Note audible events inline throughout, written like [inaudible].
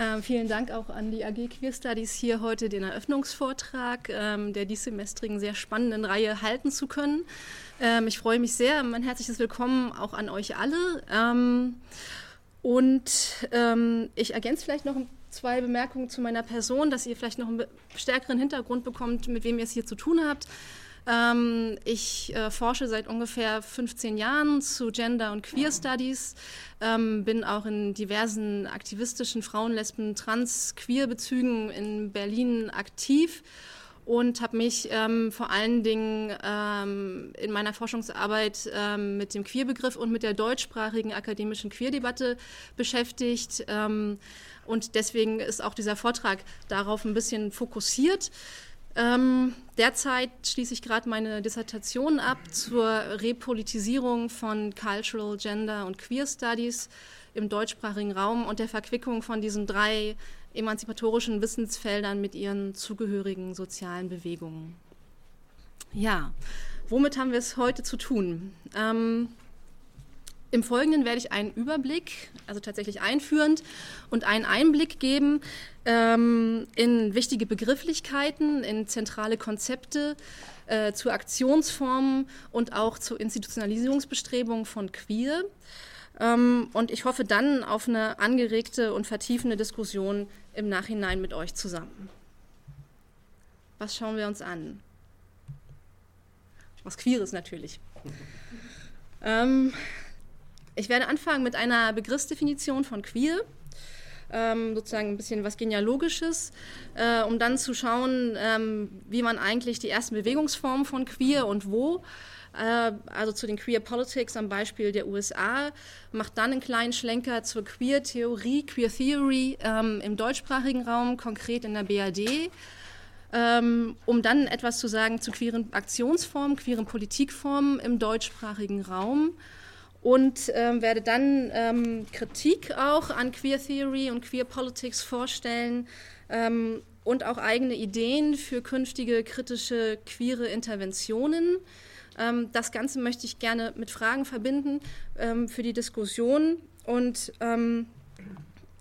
Ähm, vielen Dank auch an die AG Queer Studies, hier heute den Eröffnungsvortrag ähm, der diessemestrigen sehr spannenden Reihe halten zu können. Ähm, ich freue mich sehr. Mein herzliches Willkommen auch an euch alle. Ähm, und ähm, ich ergänze vielleicht noch zwei Bemerkungen zu meiner Person, dass ihr vielleicht noch einen stärkeren Hintergrund bekommt, mit wem ihr es hier zu tun habt. Ähm, ich äh, forsche seit ungefähr 15 Jahren zu Gender- und Queer Studies, ähm, bin auch in diversen aktivistischen Frauen-, Lesben-, Trans-, Queer-Bezügen in Berlin aktiv und habe mich ähm, vor allen Dingen ähm, in meiner Forschungsarbeit ähm, mit dem Queerbegriff und mit der deutschsprachigen akademischen Queerdebatte beschäftigt. Ähm, und deswegen ist auch dieser Vortrag darauf ein bisschen fokussiert. Ähm, derzeit schließe ich gerade meine Dissertation ab zur Repolitisierung von Cultural, Gender und Queer Studies im deutschsprachigen Raum und der Verquickung von diesen drei emanzipatorischen Wissensfeldern mit ihren zugehörigen sozialen Bewegungen. Ja, womit haben wir es heute zu tun? Ähm, im Folgenden werde ich einen Überblick, also tatsächlich einführend, und einen Einblick geben ähm, in wichtige Begrifflichkeiten, in zentrale Konzepte, äh, zu Aktionsformen und auch zu Institutionalisierungsbestrebungen von Queer. Ähm, und ich hoffe dann auf eine angeregte und vertiefende Diskussion im Nachhinein mit euch zusammen. Was schauen wir uns an? Was Queeres natürlich. [laughs] Ähm, ich werde anfangen mit einer Begriffsdefinition von queer, ähm, sozusagen ein bisschen was Genealogisches, äh, um dann zu schauen, ähm, wie man eigentlich die ersten Bewegungsformen von queer und wo, äh, also zu den Queer Politics am Beispiel der USA, macht dann einen kleinen Schlenker zur Queer-Theorie, Queer Theory ähm, im deutschsprachigen Raum, konkret in der BRD. Ähm, um dann etwas zu sagen zu queeren Aktionsformen, queeren Politikformen im deutschsprachigen Raum und ähm, werde dann ähm, Kritik auch an Queer Theory und Queer Politics vorstellen ähm, und auch eigene Ideen für künftige kritische queere Interventionen. Ähm, das Ganze möchte ich gerne mit Fragen verbinden ähm, für die Diskussion und ähm,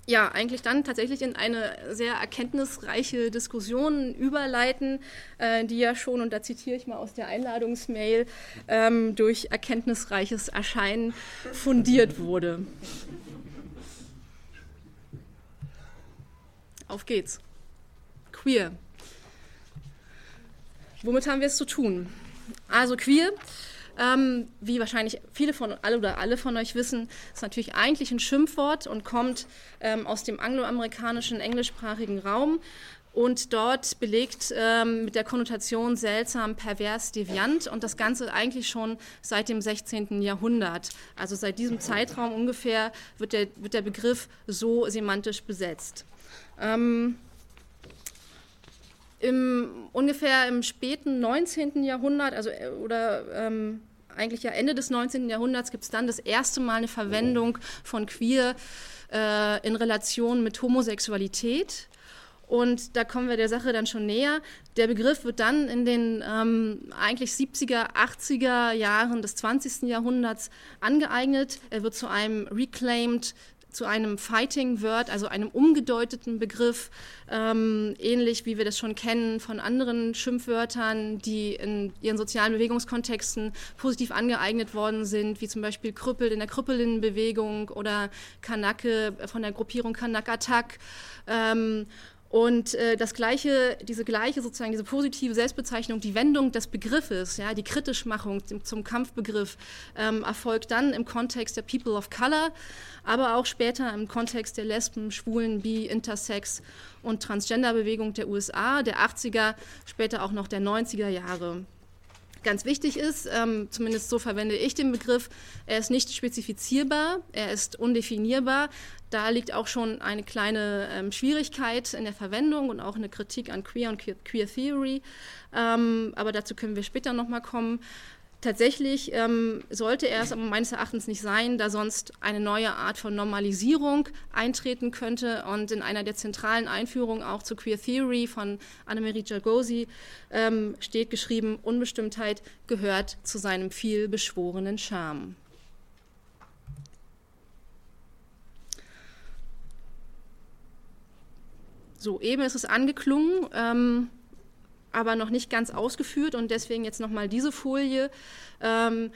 ja, eigentlich dann tatsächlich in eine sehr erkenntnisreiche Diskussion überleiten, äh, die ja schon, und da zitiere ich mal aus der Einladungsmail, ähm, durch erkenntnisreiches Erscheinen fundiert wurde. Auf geht's. Queer. Womit haben wir es zu tun? Also queer ähm, wie wahrscheinlich viele von alle oder alle von euch wissen, ist natürlich eigentlich ein Schimpfwort und kommt ähm, aus dem angloamerikanischen englischsprachigen Raum und dort belegt ähm, mit der Konnotation seltsam, pervers, deviant und das Ganze eigentlich schon seit dem 16. Jahrhundert. Also seit diesem Zeitraum ungefähr wird der, wird der Begriff so semantisch besetzt. Ähm, im, ungefähr im späten 19. Jahrhundert, also äh, oder ähm, eigentlich ja Ende des 19. Jahrhunderts gibt es dann das erste Mal eine Verwendung von queer äh, in Relation mit Homosexualität. Und da kommen wir der Sache dann schon näher. Der Begriff wird dann in den ähm, eigentlich 70er, 80er Jahren des 20. Jahrhunderts angeeignet. Er wird zu einem reclaimed zu einem Fighting Word, also einem umgedeuteten Begriff, ähm, ähnlich wie wir das schon kennen von anderen Schimpfwörtern, die in ihren sozialen Bewegungskontexten positiv angeeignet worden sind, wie zum Beispiel Krüppel in der Krüppelinnenbewegung oder Kanake von der Gruppierung Kanak Attack. Ähm, und äh, das gleiche, diese gleiche sozusagen, diese positive Selbstbezeichnung, die Wendung des Begriffes, ja, die Kritischmachung zum Kampfbegriff, ähm, erfolgt dann im Kontext der People of Color, aber auch später im Kontext der Lesben, Schwulen, Bi, Intersex und Transgender-Bewegung der USA, der 80er, später auch noch der 90er Jahre ganz wichtig ist, ähm, zumindest so verwende ich den Begriff, er ist nicht spezifizierbar, er ist undefinierbar. Da liegt auch schon eine kleine ähm, Schwierigkeit in der Verwendung und auch eine Kritik an Queer und Queer, Queer Theory. Ähm, aber dazu können wir später nochmal kommen. Tatsächlich ähm, sollte er es aber meines Erachtens nicht sein, da sonst eine neue Art von Normalisierung eintreten könnte. Und in einer der zentralen Einführungen auch zu Queer Theory von Annemarie Jagosi ähm, steht geschrieben, Unbestimmtheit gehört zu seinem viel beschworenen Charme. So, eben ist es angeklungen, ähm, aber noch nicht ganz ausgeführt und deswegen jetzt nochmal diese Folie. Ähm,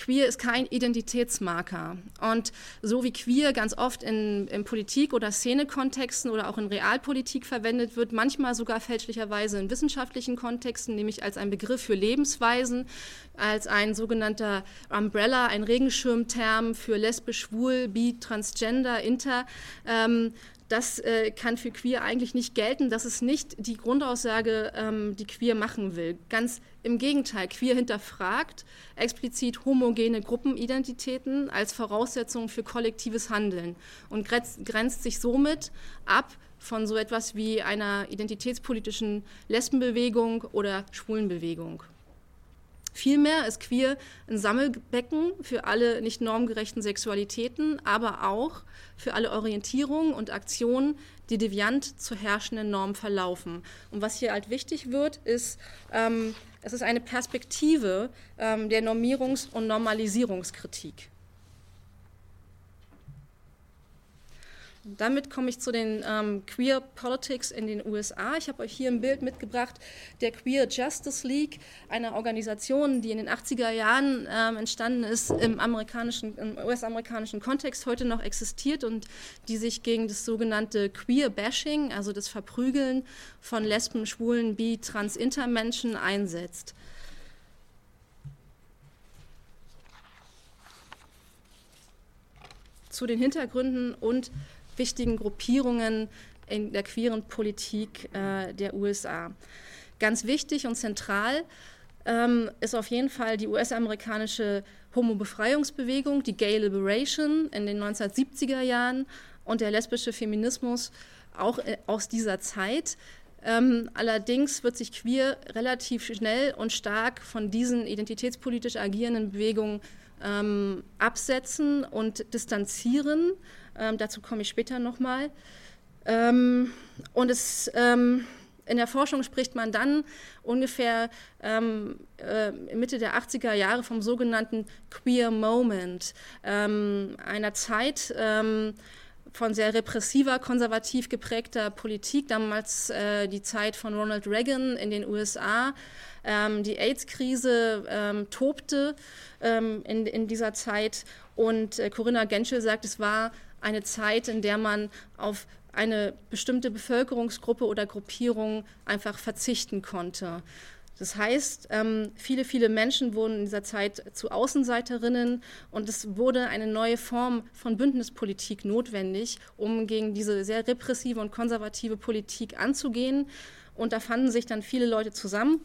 Queer ist kein Identitätsmarker. Und so wie queer ganz oft in, in Politik- oder Szenekontexten oder auch in Realpolitik verwendet wird, manchmal sogar fälschlicherweise in wissenschaftlichen Kontexten, nämlich als ein Begriff für Lebensweisen, als ein sogenannter Umbrella, ein Regenschirmterm für lesbisch, schwul, bi, transgender, inter. Ähm, das äh, kann für queer eigentlich nicht gelten. Das ist nicht die Grundaussage, ähm, die queer machen will. Ganz im Gegenteil, queer hinterfragt explizit homogene Gruppenidentitäten als Voraussetzung für kollektives Handeln und grenzt, grenzt sich somit ab von so etwas wie einer identitätspolitischen Lesbenbewegung oder Schwulenbewegung. Vielmehr ist queer ein Sammelbecken für alle nicht normgerechten Sexualitäten, aber auch für alle Orientierungen und Aktionen, die deviant zur herrschenden Norm verlaufen. Und was hier halt wichtig wird, ist, ähm, es ist eine Perspektive ähm, der Normierungs- und Normalisierungskritik. Damit komme ich zu den ähm, Queer Politics in den USA. Ich habe euch hier ein Bild mitgebracht der Queer Justice League, einer Organisation, die in den 80er Jahren ähm, entstanden ist, im, amerikanischen, im US-amerikanischen Kontext heute noch existiert und die sich gegen das sogenannte Queer Bashing, also das Verprügeln von Lesben, Schwulen, Bi, Trans, Intermenschen einsetzt. Zu den Hintergründen und wichtigen Gruppierungen in der queeren Politik äh, der USA. Ganz wichtig und zentral ähm, ist auf jeden Fall die US-amerikanische Homo-Befreiungsbewegung, die Gay Liberation in den 1970er Jahren und der lesbische Feminismus auch äh, aus dieser Zeit. Ähm, allerdings wird sich queer relativ schnell und stark von diesen identitätspolitisch agierenden Bewegungen ähm, absetzen und distanzieren. Ähm, dazu komme ich später nochmal. Ähm, und es, ähm, in der Forschung spricht man dann ungefähr ähm, äh, Mitte der 80er Jahre vom sogenannten Queer Moment, ähm, einer Zeit, ähm, von sehr repressiver, konservativ geprägter Politik, damals äh, die Zeit von Ronald Reagan in den USA. Ähm, die AIDS-Krise ähm, tobte ähm, in, in, dieser Zeit und äh, Corinna Genschel sagt, es war eine Zeit, in der man auf eine bestimmte Bevölkerungsgruppe oder Gruppierung einfach verzichten konnte. Das heißt, ähm, viele, viele Menschen wurden in dieser Zeit zu Außenseiterinnen und es wurde eine neue Form von Bündnispolitik notwendig, um gegen diese sehr repressive und konservative Politik anzugehen. Und da fanden sich dann viele Leute zusammen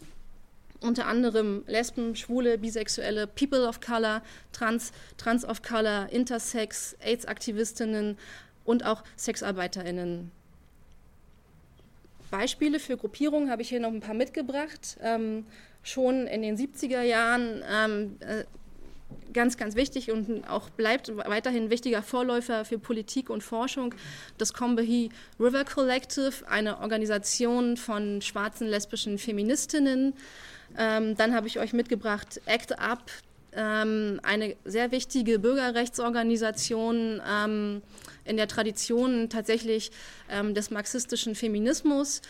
unter anderem Lesben, Schwule, Bisexuelle, People of Color, Trans, Trans of Color, Intersex, AIDS-Aktivistinnen und auch SexarbeiterInnen. Beispiele für Gruppierungen habe ich hier noch ein paar mitgebracht. Ähm, schon in den 70er Jahren ähm, äh, ganz, ganz wichtig und auch bleibt weiterhin wichtiger Vorläufer für Politik und Forschung, das Combahee River Collective, eine Organisation von schwarzen lesbischen Feministinnen, ähm, dann habe ich euch mitgebracht ACT UP, ähm, eine sehr wichtige Bürgerrechtsorganisation ähm, in der Tradition tatsächlich ähm, des marxistischen Feminismus.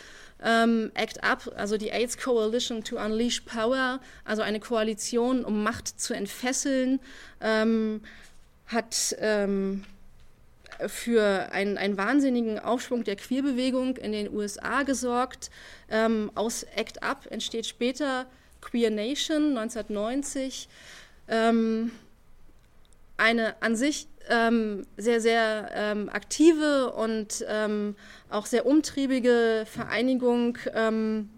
Ähm, ACT UP, also die AIDS Coalition to Unleash Power, also eine Koalition, um Macht zu entfesseln, ähm, hat für einen, einen, wahnsinnigen Aufschwung der Queerbewegung in den USA gesorgt. Ähm, aus ACT UP entsteht später Queer Nation 1990. Ähm, eine an sich ähm, sehr, sehr ähm, aktive und ähm, auch sehr umtriebige Vereinigung. Ähm,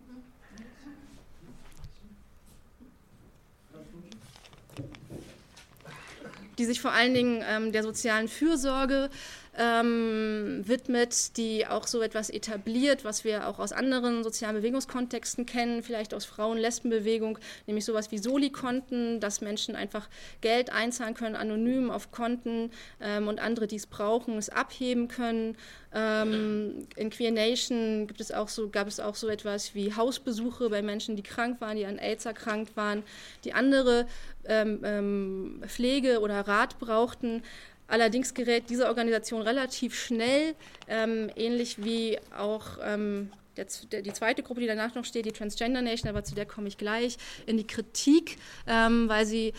die sich vor allen Dingen ähm, der sozialen Fürsorge ähm, widmet, die auch so etwas etabliert, was wir auch aus anderen sozialen Bewegungskontexten kennen, vielleicht aus Frauen-Lesben-Bewegung, nämlich sowas wie Soli-Konten, dass Menschen einfach Geld einzahlen können, anonym auf Konten ähm, und andere, die es brauchen, es abheben können. Ähm, in Queer Nation gibt es auch so, gab es auch so etwas wie Hausbesuche bei Menschen, die krank waren, die an AIDS erkrankt waren, die andere ähm, ähm, Pflege oder Rat brauchten. Allerdings gerät diese Organisation relativ schnell, ähm, ähnlich wie auch ähm, der, die zweite Gruppe, die danach noch steht, die Transgender Nation, aber zu der komme ich gleich, in die Kritik, ähm, weil sie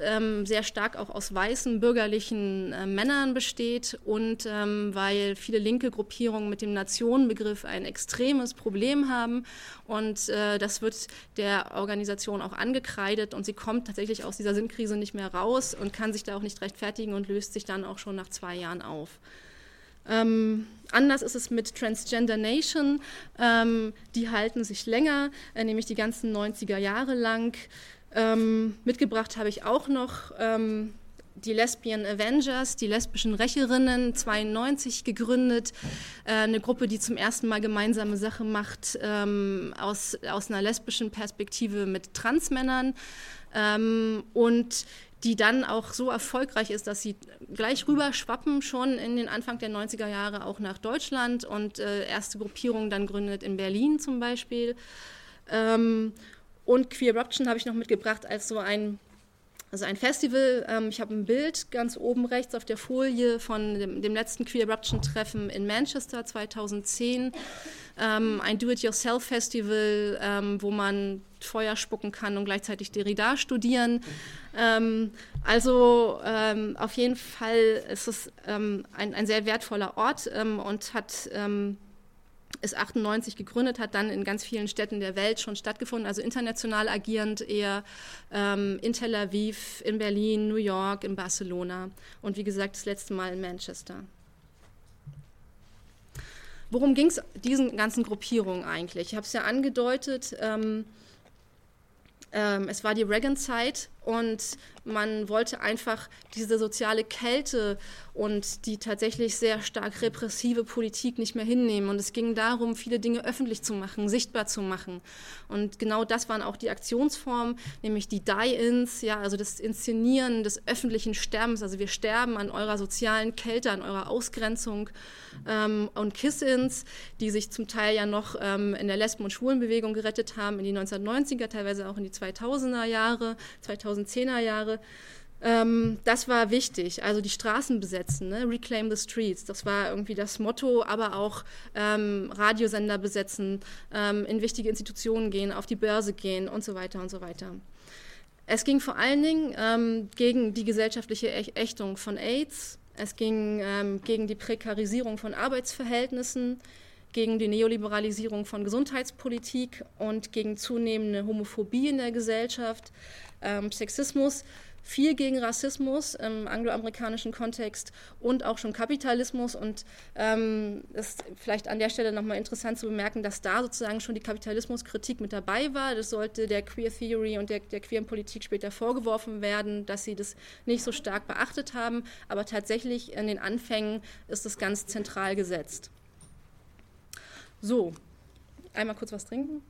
ähm, sehr stark auch aus weißen bürgerlichen äh, Männern besteht und ähm, weil viele linke Gruppierungen mit dem Nationenbegriff ein extremes Problem haben und äh, das wird der Organisation auch angekreidet und sie kommt tatsächlich aus dieser Sinnkrise nicht mehr raus und kann sich da auch nicht rechtfertigen und löst sich dann auch schon nach zwei Jahren auf. Ähm, anders ist es mit Transgender Nation. Ähm, die halten sich länger, äh, nämlich die ganzen 90er Jahre lang. Ähm, mitgebracht habe ich auch noch ähm, die Lesbian Avengers, die lesbischen Rächerinnen, 92 gegründet, äh, eine Gruppe, die zum ersten Mal gemeinsame Sache macht ähm, aus, aus einer lesbischen Perspektive mit Transmännern. Ähm, und die dann auch so erfolgreich ist, dass sie gleich rüber schwappen schon in den Anfang der 90er Jahre auch nach Deutschland und äh, erste Gruppierungen dann gründet in Berlin zum Beispiel. Ähm, und Queer Eruption habe ich noch mitgebracht als so ein, also ein Festival. Ähm, ich habe ein Bild ganz oben rechts auf der Folie von dem, dem letzten Queer Eruption-Treffen in Manchester 2010. Ähm, ein Do-it-yourself-Festival, ähm, wo man Feuer spucken kann und gleichzeitig Derrida studieren. Ähm, also ähm, auf jeden Fall ist es ähm, ein, ein, sehr wertvoller Ort ähm, und hat ist 98 gegründet, hat dann in ganz vielen Städten der Welt schon stattgefunden, also international agierend eher ähm, in Tel Aviv, in Berlin, New York, in Barcelona und wie gesagt das letzte Mal in Manchester. Worum ging es diesen ganzen Gruppierungen eigentlich? Ich habe es ja angedeutet. Ähm, ähm, es war die Reagan-Zeit und man wollte einfach diese soziale Kälte und die tatsächlich sehr stark repressive Politik nicht mehr hinnehmen. Und es ging darum, viele Dinge öffentlich zu machen, sichtbar zu machen. Und genau das waren auch die Aktionsformen, nämlich die Die-Ins, ja, also das Inszenieren des öffentlichen Sterbens. Also wir sterben an eurer sozialen Kälte, an eurer Ausgrenzung. Ähm, und Kiss-Ins, die sich zum Teil ja noch ähm, in der Lesben- und Schwulenbewegung gerettet haben, in die 1990er, teilweise auch in die 2000er Jahre, 2010er Jahre. Ähm, das war wichtig, also die Straßen besetzen, ne? Reclaim the Streets, das war irgendwie das Motto, aber auch ähm, Radiosender besetzen, ähm, in wichtige Institutionen gehen, auf die Börse gehen und so weiter und so weiter. Es ging vor allen Dingen ähm, gegen die gesellschaftliche Ächtung von AIDS, es ging ähm, gegen die Prekarisierung von Arbeitsverhältnissen, gegen die Neoliberalisierung von Gesundheitspolitik und gegen zunehmende Homophobie in der Gesellschaft, ähm, Sexismus viel gegen Rassismus im angloamerikanischen Kontext und auch schon Kapitalismus. Und ähm, ist vielleicht an der Stelle nochmal interessant zu bemerken, dass da sozusagen schon die Kapitalismuskritik mit dabei war. Das sollte der Queer Theory und der, der queeren Politik später vorgeworfen werden, dass sie das nicht so stark beachtet haben. Aber tatsächlich in den Anfängen ist es ganz zentral gesetzt. So, einmal kurz was trinken.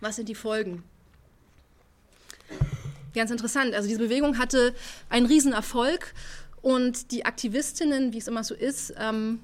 Was sind die Folgen? Ganz interessant. Also diese Bewegung hatte einen Riesenerfolg und die Aktivistinnen, wie es immer so ist, ähm,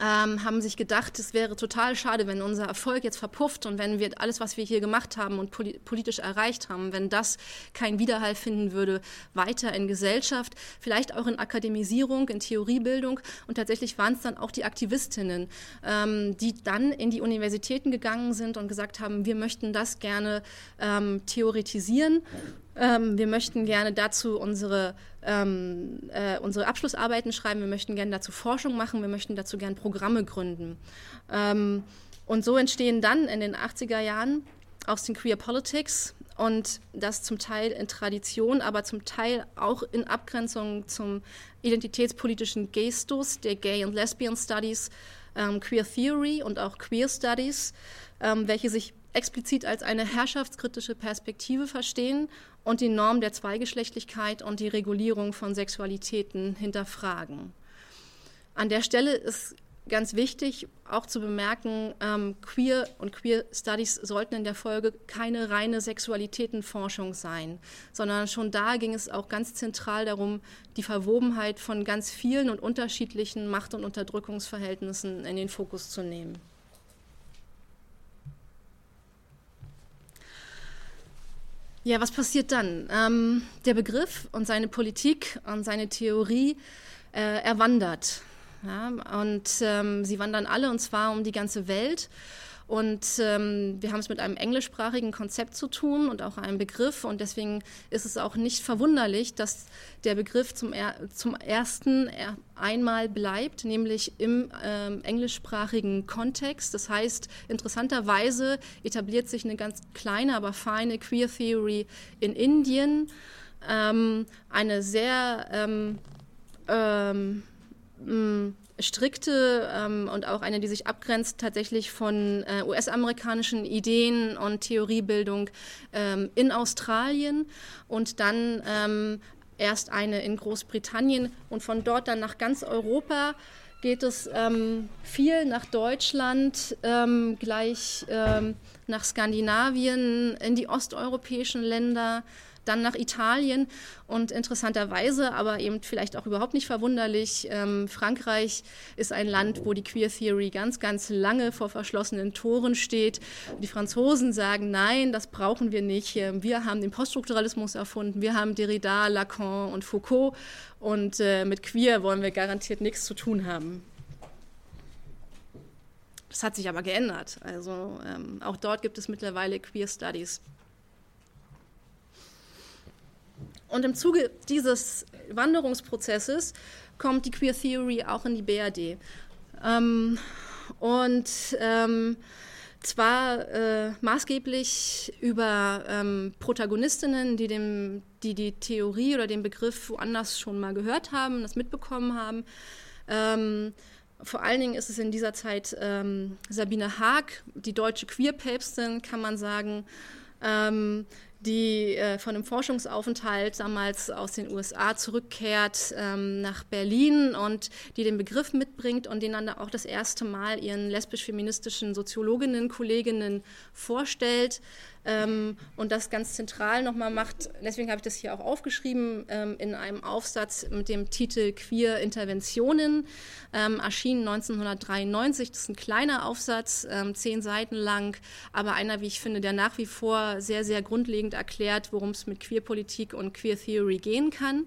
ähm, haben sich gedacht, es wäre total schade, wenn unser Erfolg jetzt verpufft und wenn wir alles, was wir hier gemacht haben und politisch erreicht haben, wenn das keinen Widerhall finden würde, weiter in Gesellschaft, vielleicht auch in Akademisierung, in Theoriebildung. Und tatsächlich waren es dann auch die Aktivistinnen, ähm, die dann in die Universitäten gegangen sind und gesagt haben, wir möchten das gerne ähm, theoretisieren ähm, wir möchten gerne dazu unsere, ähm, äh, unsere Abschlussarbeiten schreiben, wir möchten gerne dazu Forschung machen, wir möchten dazu gerne Programme gründen. Ähm, und so entstehen dann in den 80er Jahren aus den Queer Politics und das zum Teil in Tradition, aber zum Teil auch in Abgrenzung zum identitätspolitischen Gestus der Gay and Lesbian Studies, ähm, Queer Theory und auch Queer Studies, ähm, welche sich explizit als eine herrschaftskritische Perspektive verstehen und die Norm der Zweigeschlechtlichkeit und die Regulierung von Sexualitäten hinterfragen. An der Stelle ist ganz wichtig auch zu bemerken, ähm, Queer und Queer Studies sollten in der Folge keine reine Sexualitätenforschung sein, sondern schon da ging es auch ganz zentral darum, die Verwobenheit von ganz vielen und unterschiedlichen Macht- und Unterdrückungsverhältnissen in den Fokus zu nehmen. Ja, was passiert dann? Ähm, der Begriff und seine Politik und seine Theorie äh, erwandert. Ja, und ähm, sie wandern alle und zwar um die ganze Welt. Und ähm, wir haben es mit einem englischsprachigen Konzept zu tun und auch einem Begriff. Und deswegen ist es auch nicht verwunderlich, dass der Begriff zum, er zum ersten er einmal bleibt, nämlich im ähm, englischsprachigen Kontext. Das heißt, interessanterweise etabliert sich eine ganz kleine, aber feine Queer Theory in Indien. Ähm, eine sehr ähm, ähm, strikte ähm, und auch eine, die sich abgrenzt tatsächlich von äh, US-amerikanischen Ideen und Theoriebildung ähm, in Australien und dann ähm, erst eine in Großbritannien und von dort dann nach ganz Europa geht es ähm, viel nach Deutschland, ähm, gleich ähm, nach Skandinavien, in die osteuropäischen Länder dann nach Italien und interessanterweise, aber eben vielleicht auch überhaupt nicht verwunderlich, ähm, Frankreich ist ein Land, wo die Queer Theory ganz, ganz lange vor verschlossenen Toren steht. Die Franzosen sagen, nein, das brauchen wir nicht. Wir haben den Poststrukturalismus erfunden, wir haben Derrida, Lacan und Foucault und äh, mit Queer wollen wir garantiert nichts zu tun haben. Das hat sich aber geändert. Also ähm, auch dort gibt es mittlerweile Queer Studies. Und im Zuge dieses Wanderungsprozesses kommt die Queer Theory auch in die BRD. Ähm, und ähm, zwar äh, maßgeblich über ähm, Protagonistinnen, die, dem, die die Theorie oder den Begriff woanders schon mal gehört haben, das mitbekommen haben. Ähm, vor allen Dingen ist es in dieser Zeit ähm, Sabine Haag, die deutsche Queer-Päpstin, kann man sagen, ähm, die äh, von einem Forschungsaufenthalt damals aus den USA zurückkehrt ähm, nach Berlin und die den Begriff mitbringt und den dann auch das erste Mal ihren lesbisch-feministischen Soziologinnen, Kolleginnen vorstellt ähm, und das ganz zentral nochmal macht. Deswegen habe ich das hier auch aufgeschrieben ähm, in einem Aufsatz mit dem Titel Queer Interventionen, ähm, erschienen 1993. Das ist ein kleiner Aufsatz, ähm, zehn Seiten lang, aber einer, wie ich finde, der nach wie vor sehr, sehr grundlegend erklärt, worum es mit Queerpolitik und Queer Theory gehen kann.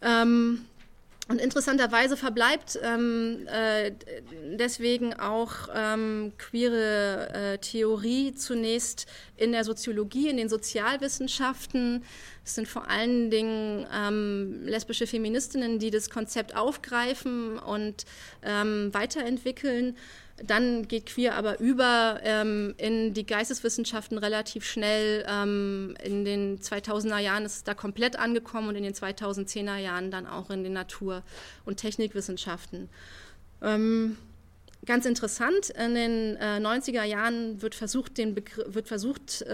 Ähm, und interessanterweise verbleibt ähm, äh, deswegen auch ähm, queere äh, Theorie zunächst in der Soziologie, in den Sozialwissenschaften. Es sind vor allen Dingen ähm, lesbische Feministinnen, die das Konzept aufgreifen und ähm, weiterentwickeln. Dann geht Queer aber über ähm, in die Geisteswissenschaften relativ schnell. Ähm, in den 2000er Jahren ist es da komplett angekommen und in den 2010er Jahren dann auch in den Natur- und Technikwissenschaften. Ähm, ganz interessant, in den äh, 90er Jahren wird versucht, den Begr wird versucht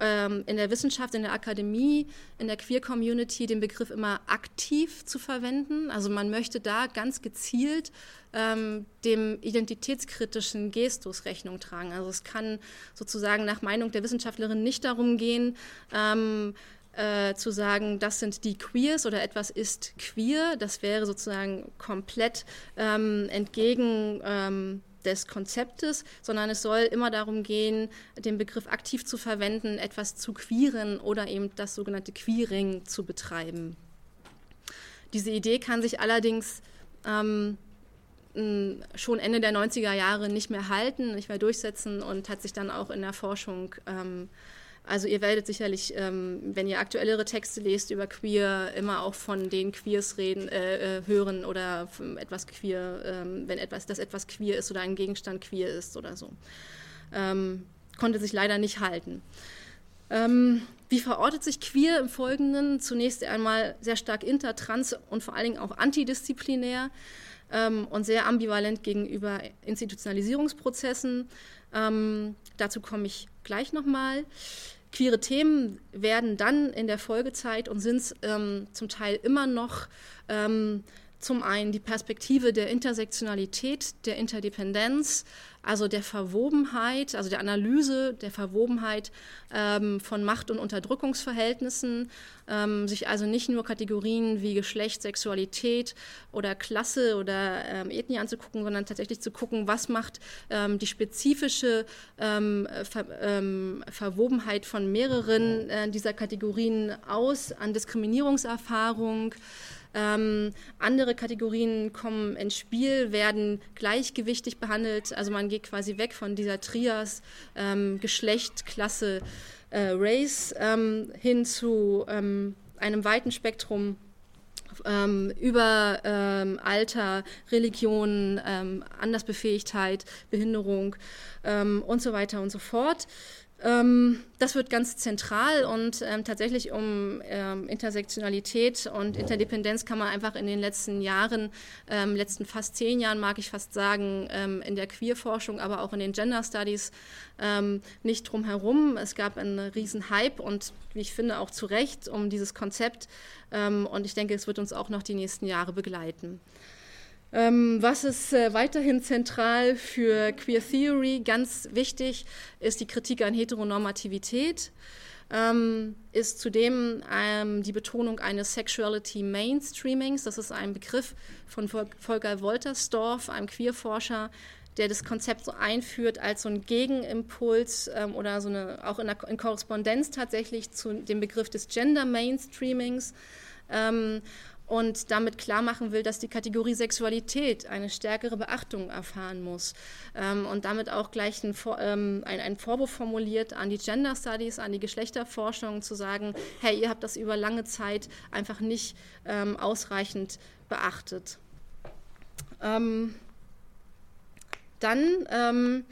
ähm, in der Wissenschaft, in der Akademie, in der Queer-Community den Begriff immer aktiv zu verwenden. Also man möchte da ganz gezielt ähm, dem identitätskritischen Gestus Rechnung tragen. Also es kann sozusagen nach Meinung der Wissenschaftlerin nicht darum gehen, ähm, äh, zu sagen, das sind die Queers oder etwas ist queer. Das wäre sozusagen komplett ähm, entgegen ähm, des Konzeptes, sondern es soll immer darum gehen, den Begriff aktiv zu verwenden, etwas zu queeren oder eben das sogenannte Queering zu betreiben. Diese Idee kann sich allerdings ähm, schon Ende der 90er Jahre nicht mehr halten, nicht mehr durchsetzen und hat sich dann auch in der Forschung ähm, also ihr werdet sicherlich, ähm, wenn ihr aktuellere Texte lest über Queer, immer auch von den Queers reden, äh, äh hören oder etwas queer, ähm, wenn etwas, das etwas queer ist oder ein Gegenstand queer ist oder so. Ähm, konnte sich leider nicht halten. Ähm, wie verortet sich queer im Folgenden? Zunächst einmal sehr stark intertrans und vor allen Dingen auch antidisziplinär ähm, und sehr ambivalent gegenüber Institutionalisierungsprozessen. Ähm, dazu komme ich gleich nochmal. Queere Themen werden dann in der Folgezeit und sind es ähm, zum Teil immer noch ähm, zum einen die Perspektive der Intersektionalität, der Interdependenz, also der Verwobenheit, also der Analyse der Verwobenheit ähm, von Macht- und Unterdrückungsverhältnissen, ähm, sich also nicht nur Kategorien wie Geschlecht, Sexualität oder Klasse oder ähm, Ethnie anzugucken, sondern tatsächlich zu gucken, was macht ähm, die spezifische ähm, Ver ähm, Verwobenheit von mehreren äh, dieser Kategorien aus an Diskriminierungserfahrung. Ähm, andere Kategorien kommen ins Spiel, werden gleichgewichtig behandelt. Also man geht quasi weg von dieser Trias ähm, Geschlecht, Klasse, äh, Race ähm, hin zu ähm, einem weiten Spektrum ähm, über ähm, Alter, Religion, ähm, Andersbefähigtheit, Behinderung ähm, und so weiter und so fort. Ähm, das wird ganz zentral und ähm, tatsächlich um ähm, Intersektionalität und Interdependenz kann man einfach in den letzten Jahren, ähm, letzten fast zehn Jahren, mag ich fast sagen, ähm, in der Queerforschung, aber auch in den Gender Studies ähm, nicht drum herum. Es gab einen riesen Hype und wie ich finde auch zu Recht um dieses Konzept und ich denke, es wird uns auch noch die nächsten Jahre begleiten. Ähm, was ist äh, weiterhin zentral für Queer Theory? Ganz wichtig ist die Kritik an Heteronormativität, ähm, ist zudem ähm, die Betonung eines Sexuality Mainstreamings. Das ist ein Begriff von Volker Woltersdorf, einem Queerforscher, der das Konzept so einführt als so ein Gegenimpuls ähm, oder so eine, auch in, der, in Korrespondenz tatsächlich zu dem Begriff des Gender Mainstreamings. Ähm, und damit klar machen will, dass die Kategorie Sexualität eine stärkere Beachtung erfahren muss ähm, und damit auch gleich ein, ähm, ein, ein, Vorwurf formuliert an die Gender Studies, an die Geschlechterforschung, zu sagen, hey, ihr habt das über lange Zeit einfach nicht ähm, ausreichend beachtet. Ähm, dann ähm,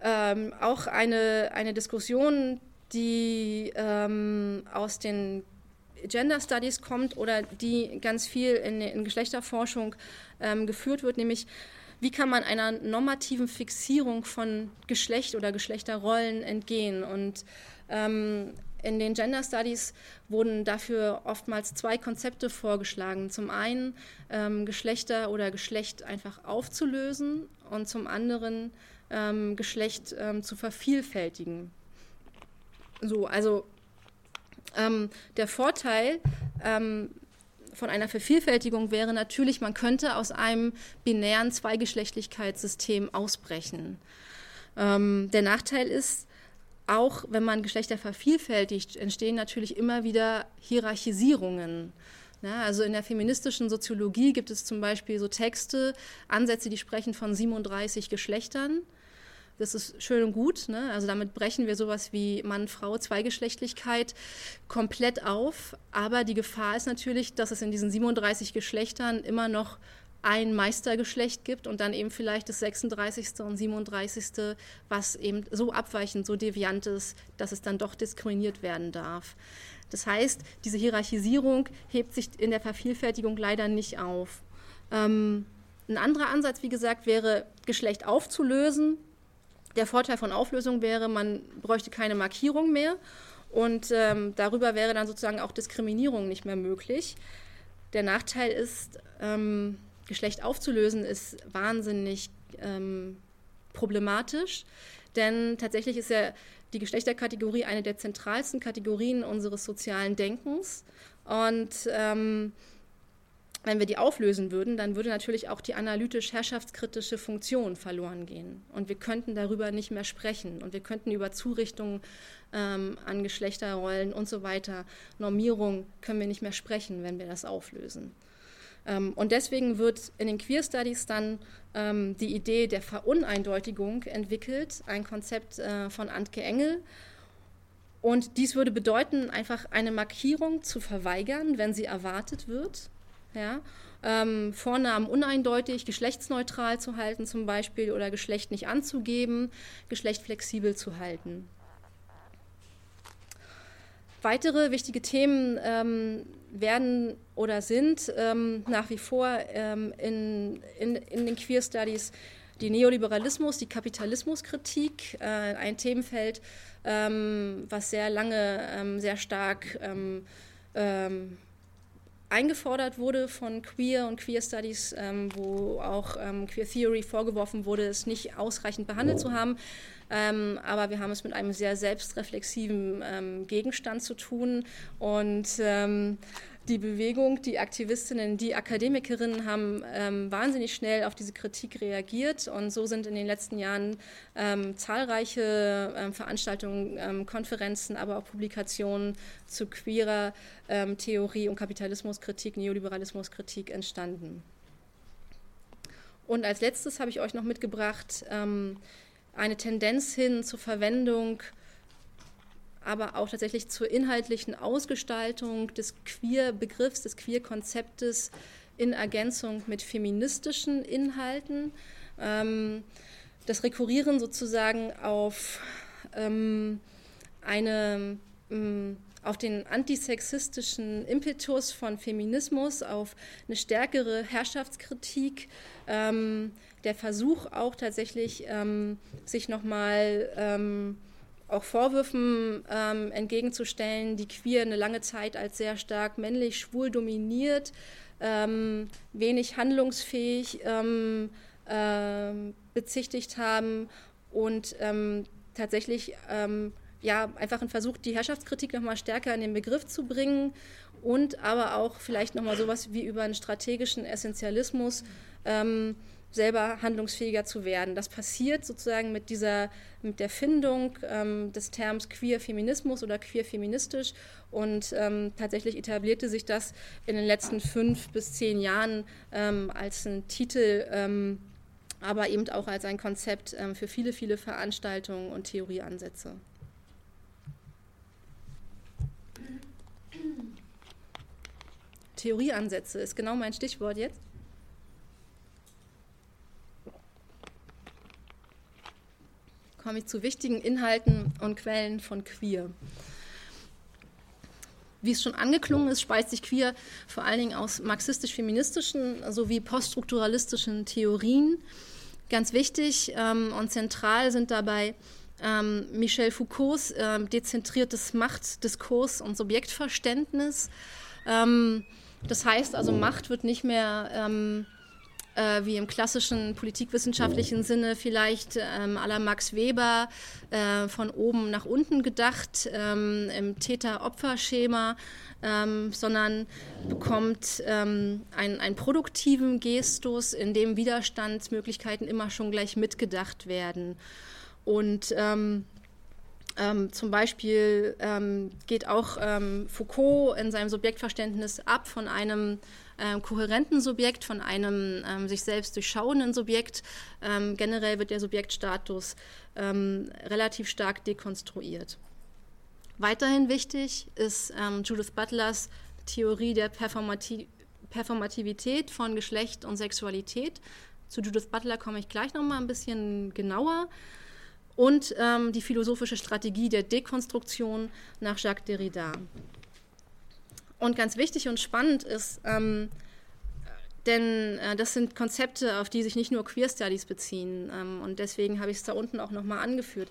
ähm, auch eine, eine Diskussion, die aus den Gender Studies kommt oder die ganz viel in, in Geschlechterforschung ähm, geführt wird, nämlich wie kann man einer normativen Fixierung von Geschlecht oder Geschlechterrollen entgehen. Und ähm, in den Gender Studies wurden dafür oftmals zwei Konzepte vorgeschlagen. Zum einen ähm, Geschlechter oder Geschlecht einfach aufzulösen und zum anderen ähm, Geschlecht ähm, zu vervielfältigen. So, also ähm, der Vorteil ähm, von einer Vervielfältigung wäre natürlich, man könnte aus einem binären Zweigeschlechtlichkeitssystem ausbrechen. Ähm, der Nachteil ist, auch wenn man Geschlechter vervielfältigt, entstehen natürlich immer wieder Hierarchisierungen. Ja, also in der feministischen Soziologie gibt es zum Beispiel so Texte, Ansätze, die sprechen von 37 Geschlechtern. Das ist schön und gut. Ne? Also damit brechen wir sowas wie Mann, Frau, Zweigeschlechtlichkeit komplett auf. Aber die Gefahr ist natürlich, dass es in diesen 37 Geschlechtern immer noch ein Meistergeschlecht gibt und dann eben vielleicht das 36. und 37., was eben so abweichend, so deviant ist, dass es dann doch diskriminiert werden darf. Das heißt, diese Hierarchisierung hebt sich in der Vervielfältigung leider nicht auf. Ähm, ein anderer Ansatz, wie gesagt, wäre, Geschlecht aufzulösen, der Vorteil von Auflösung wäre, man bräuchte keine Markierung mehr und ähm, darüber wäre dann sozusagen auch Diskriminierung nicht mehr möglich. Der Nachteil ist, ähm, Geschlecht aufzulösen ist wahnsinnig ähm, problematisch, denn tatsächlich ist ja die Geschlechterkategorie eine der zentralsten Kategorien unseres sozialen Denkens und ähm, wenn wir die auflösen würden, dann würde natürlich auch die analytisch-herrschaftskritische Funktion verloren gehen. Und wir könnten darüber nicht mehr sprechen. Und wir könnten über Zurichtungen ähm, an Geschlechterrollen und so weiter, Normierung, können wir nicht mehr sprechen, wenn wir das auflösen. Ähm, und deswegen wird in den Queer Studies dann ähm, die Idee der Veruneindeutigung entwickelt, ein Konzept äh, von Antke Engel. Und dies würde bedeuten, einfach eine Markierung zu verweigern, wenn sie erwartet wird ja? Ähm, Vornamen uneindeutig, geschlechtsneutral zu halten zum Beispiel oder Geschlecht nicht anzugeben, Geschlecht flexibel zu halten. Weitere wichtige Themen ähm, werden oder sind ähm, nach wie vor ähm, in, in, in, den Queer Studies die Neoliberalismus, die Kapitalismuskritik, äh, ein Themenfeld, ähm, was sehr lange ähm, sehr stark eingefordert wurde von Queer und Queer Studies, ähm, wo auch ähm, Queer Theory vorgeworfen wurde, es nicht ausreichend behandelt zu haben. Ähm, aber wir haben es mit einem sehr selbstreflexiven ähm, Gegenstand zu tun und ähm, die Bewegung, die Aktivistinnen, die Akademikerinnen haben ähm, wahnsinnig schnell auf diese Kritik reagiert und so sind in den letzten Jahren ähm, zahlreiche ähm, Veranstaltungen, ähm, Konferenzen, aber auch Publikationen zu queerer ähm, Theorie und Kapitalismuskritik, Neoliberalismuskritik entstanden. Und als letztes habe ich euch noch mitgebracht ähm, eine Tendenz hin zur Verwendung aber auch tatsächlich zur inhaltlichen Ausgestaltung des Queer-Begriffs, des Queer-Konzeptes in Ergänzung mit feministischen Inhalten. Ähm, das Rekurrieren sozusagen auf ähm, eine ähm, auf den antisexistischen Impetus von Feminismus, auf eine stärkere Herrschaftskritik, ähm, der Versuch auch tatsächlich, ähm, sich nochmal ähm, auch Vorwürfen ähm, entgegenzustellen, die Queer eine lange Zeit als sehr stark männlich, schwul dominiert, ähm, wenig handlungsfähig ähm, äh, bezichtigt haben und ähm, tatsächlich ähm, ja, einfach ein Versuch, die Herrschaftskritik nochmal stärker in den Begriff zu bringen und aber auch vielleicht nochmal sowas wie über einen strategischen Essentialismus ähm, selber handlungsfähiger zu werden. Das passiert sozusagen mit dieser, mit der Findung ähm, des Terms queer Feminismus oder queer feministisch und ähm, tatsächlich etablierte sich das in den letzten fünf bis zehn Jahren ähm, als ein Titel, ähm, aber eben auch als ein Konzept ähm, für viele, viele Veranstaltungen und Theorieansätze. Theorieansätze ist genau mein Stichwort jetzt. Komme ich zu wichtigen Inhalten und Quellen von Queer. Wie es schon angeklungen ist, speist sich Queer vor allen Dingen aus marxistisch-feministischen sowie poststrukturalistischen Theorien. Ganz wichtig ähm, und zentral sind dabei ähm, Michel Foucaults äh, dezentriertes Macht-, Diskurs- und Subjektverständnis. Ähm, das heißt also, Macht wird nicht mehr ähm, äh, wie im klassischen politikwissenschaftlichen Sinne vielleicht ähm, à la Max Weber äh, von oben nach unten gedacht, ähm, im Täter-Opfer-Schema, ähm, sondern bekommt ähm, einen, einen produktiven Gestus, in dem Widerstandsmöglichkeiten immer schon gleich mitgedacht werden. Und ähm, ähm, zum Beispiel ähm, geht auch ähm, Foucault in seinem Subjektverständnis ab von einem äh, kohärenten Subjekt, von einem ähm, sich selbst durchschauenden Subjekt. Ähm, generell wird der Subjektstatus ähm, relativ stark dekonstruiert. Weiterhin wichtig ist ähm, Judith Butlers Theorie der Performati Performativität von Geschlecht und Sexualität. Zu Judith Butler komme ich gleich noch mal ein bisschen genauer. Und ähm, die philosophische Strategie der Dekonstruktion nach Jacques Derrida. Und ganz wichtig und spannend ist, ähm, denn äh, das sind Konzepte, auf die sich nicht nur Queer Studies beziehen. Ähm, und deswegen habe ich es da unten auch nochmal angeführt.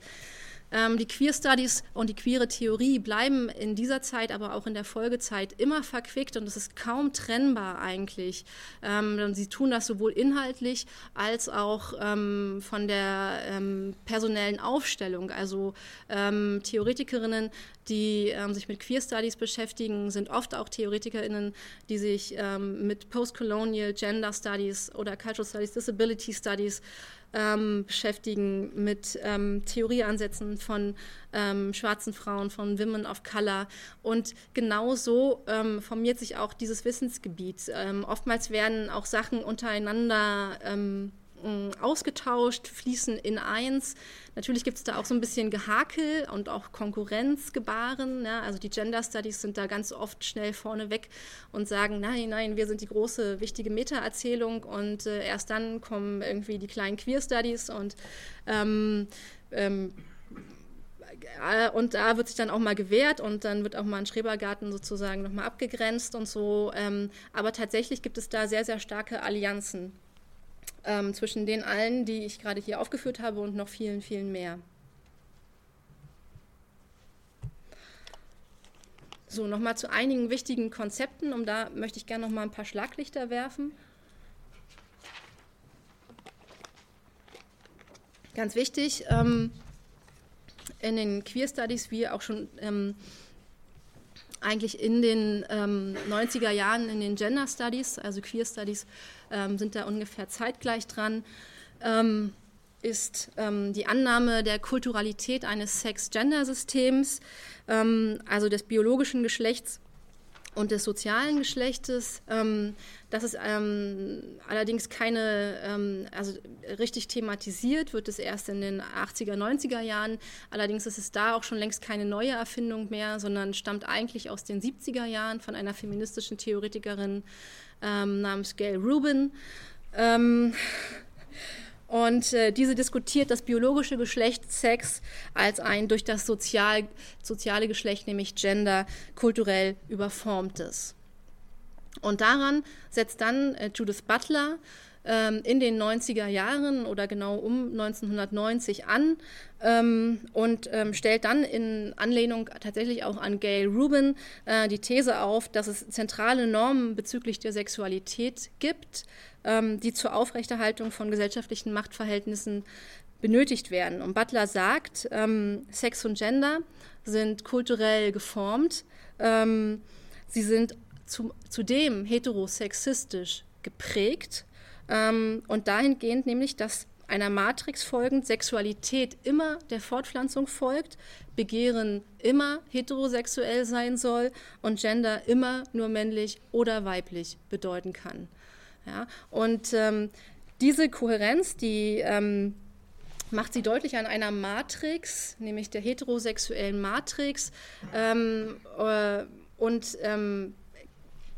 Ähm, die Queer Studies und die queere Theorie bleiben in dieser Zeit, aber auch in der Folgezeit immer verquickt und es ist kaum trennbar eigentlich. Ähm, sie tun das sowohl inhaltlich als auch ähm, von der ähm, personellen Aufstellung. Also ähm, Theoretikerinnen, die ähm, sich mit Queer Studies beschäftigen, sind oft auch Theoretikerinnen, die sich mit Postcolonial Gender Studies oder Cultural Studies, Disability Studies ähm, beschäftigen mit ähm, Theorieansätzen von ähm, schwarzen Frauen, von Women of Color. Und genau so ähm, formiert sich auch dieses Wissensgebiet. Ähm, oftmals werden auch Sachen untereinander ähm, ausgetauscht, fließen in eins. Natürlich gibt es da auch so ein bisschen Gehakel und auch Konkurrenzgebaren. Ja? Also die Gender Studies sind da ganz oft schnell vorneweg und sagen, nein, nein, wir sind die große, wichtige Meta-Erzählung und äh, erst dann kommen irgendwie die kleinen Queer Studies und ähm, ähm, äh, und da wird sich dann auch mal gewehrt und dann wird auch mal ein Schrebergarten sozusagen nochmal abgegrenzt und so. Ähm, aber tatsächlich gibt es da sehr, sehr starke Allianzen ähm, zwischen den allen, die ich gerade hier aufgeführt habe und noch vielen, vielen mehr. So, nochmal zu einigen wichtigen Konzepten, um da möchte ich gerne nochmal ein paar Schlaglichter werfen. Ganz wichtig, ähm, in den Queer Studies, wie auch schon ähm, eigentlich in den ähm, 90er Jahren in den Gender Studies, also Queer Studies, ähm, sind da ungefähr zeitgleich dran, ähm, ist ähm, die Annahme der Kulturalität eines Sex-Gender-Systems, ähm, also des biologischen Geschlechts und des sozialen Geschlechtes. Ähm, das ist ähm, allerdings keine, ähm, also richtig thematisiert wird es erst in den 80er, 90er Jahren. Allerdings ist es da auch schon längst keine neue Erfindung mehr, sondern stammt eigentlich aus den 70er Jahren von einer feministischen Theoretikerin ähm, namens Gail Rubin. Und äh, diese diskutiert das biologische Geschlecht Sex als ein durch das Sozial, soziale Geschlecht, nämlich Gender, kulturell überformtes. Und daran setzt dann äh, Judith Butler ähm, in den 90er Jahren oder genau um 1990 an ähm, und ähm, stellt dann in Anlehnung tatsächlich auch an Gail Rubin äh, die These auf, dass es zentrale Normen bezüglich der Sexualität gibt, ähm, die zur Aufrechterhaltung von gesellschaftlichen Machtverhältnissen benötigt werden. Und Butler sagt, ähm, Sex und Gender sind kulturell geformt. Ähm, sie sind zu, zudem heterosexistisch geprägt ähm, und dahingehend nämlich, dass einer Matrix folgend Sexualität immer der Fortpflanzung folgt, Begehren immer heterosexuell sein soll und Gender immer nur männlich oder weiblich bedeuten kann. Ja? Und ähm, diese Kohärenz, die ähm, macht sie deutlich an einer Matrix, nämlich der heterosexuellen Matrix. Ähm, äh, und ähm,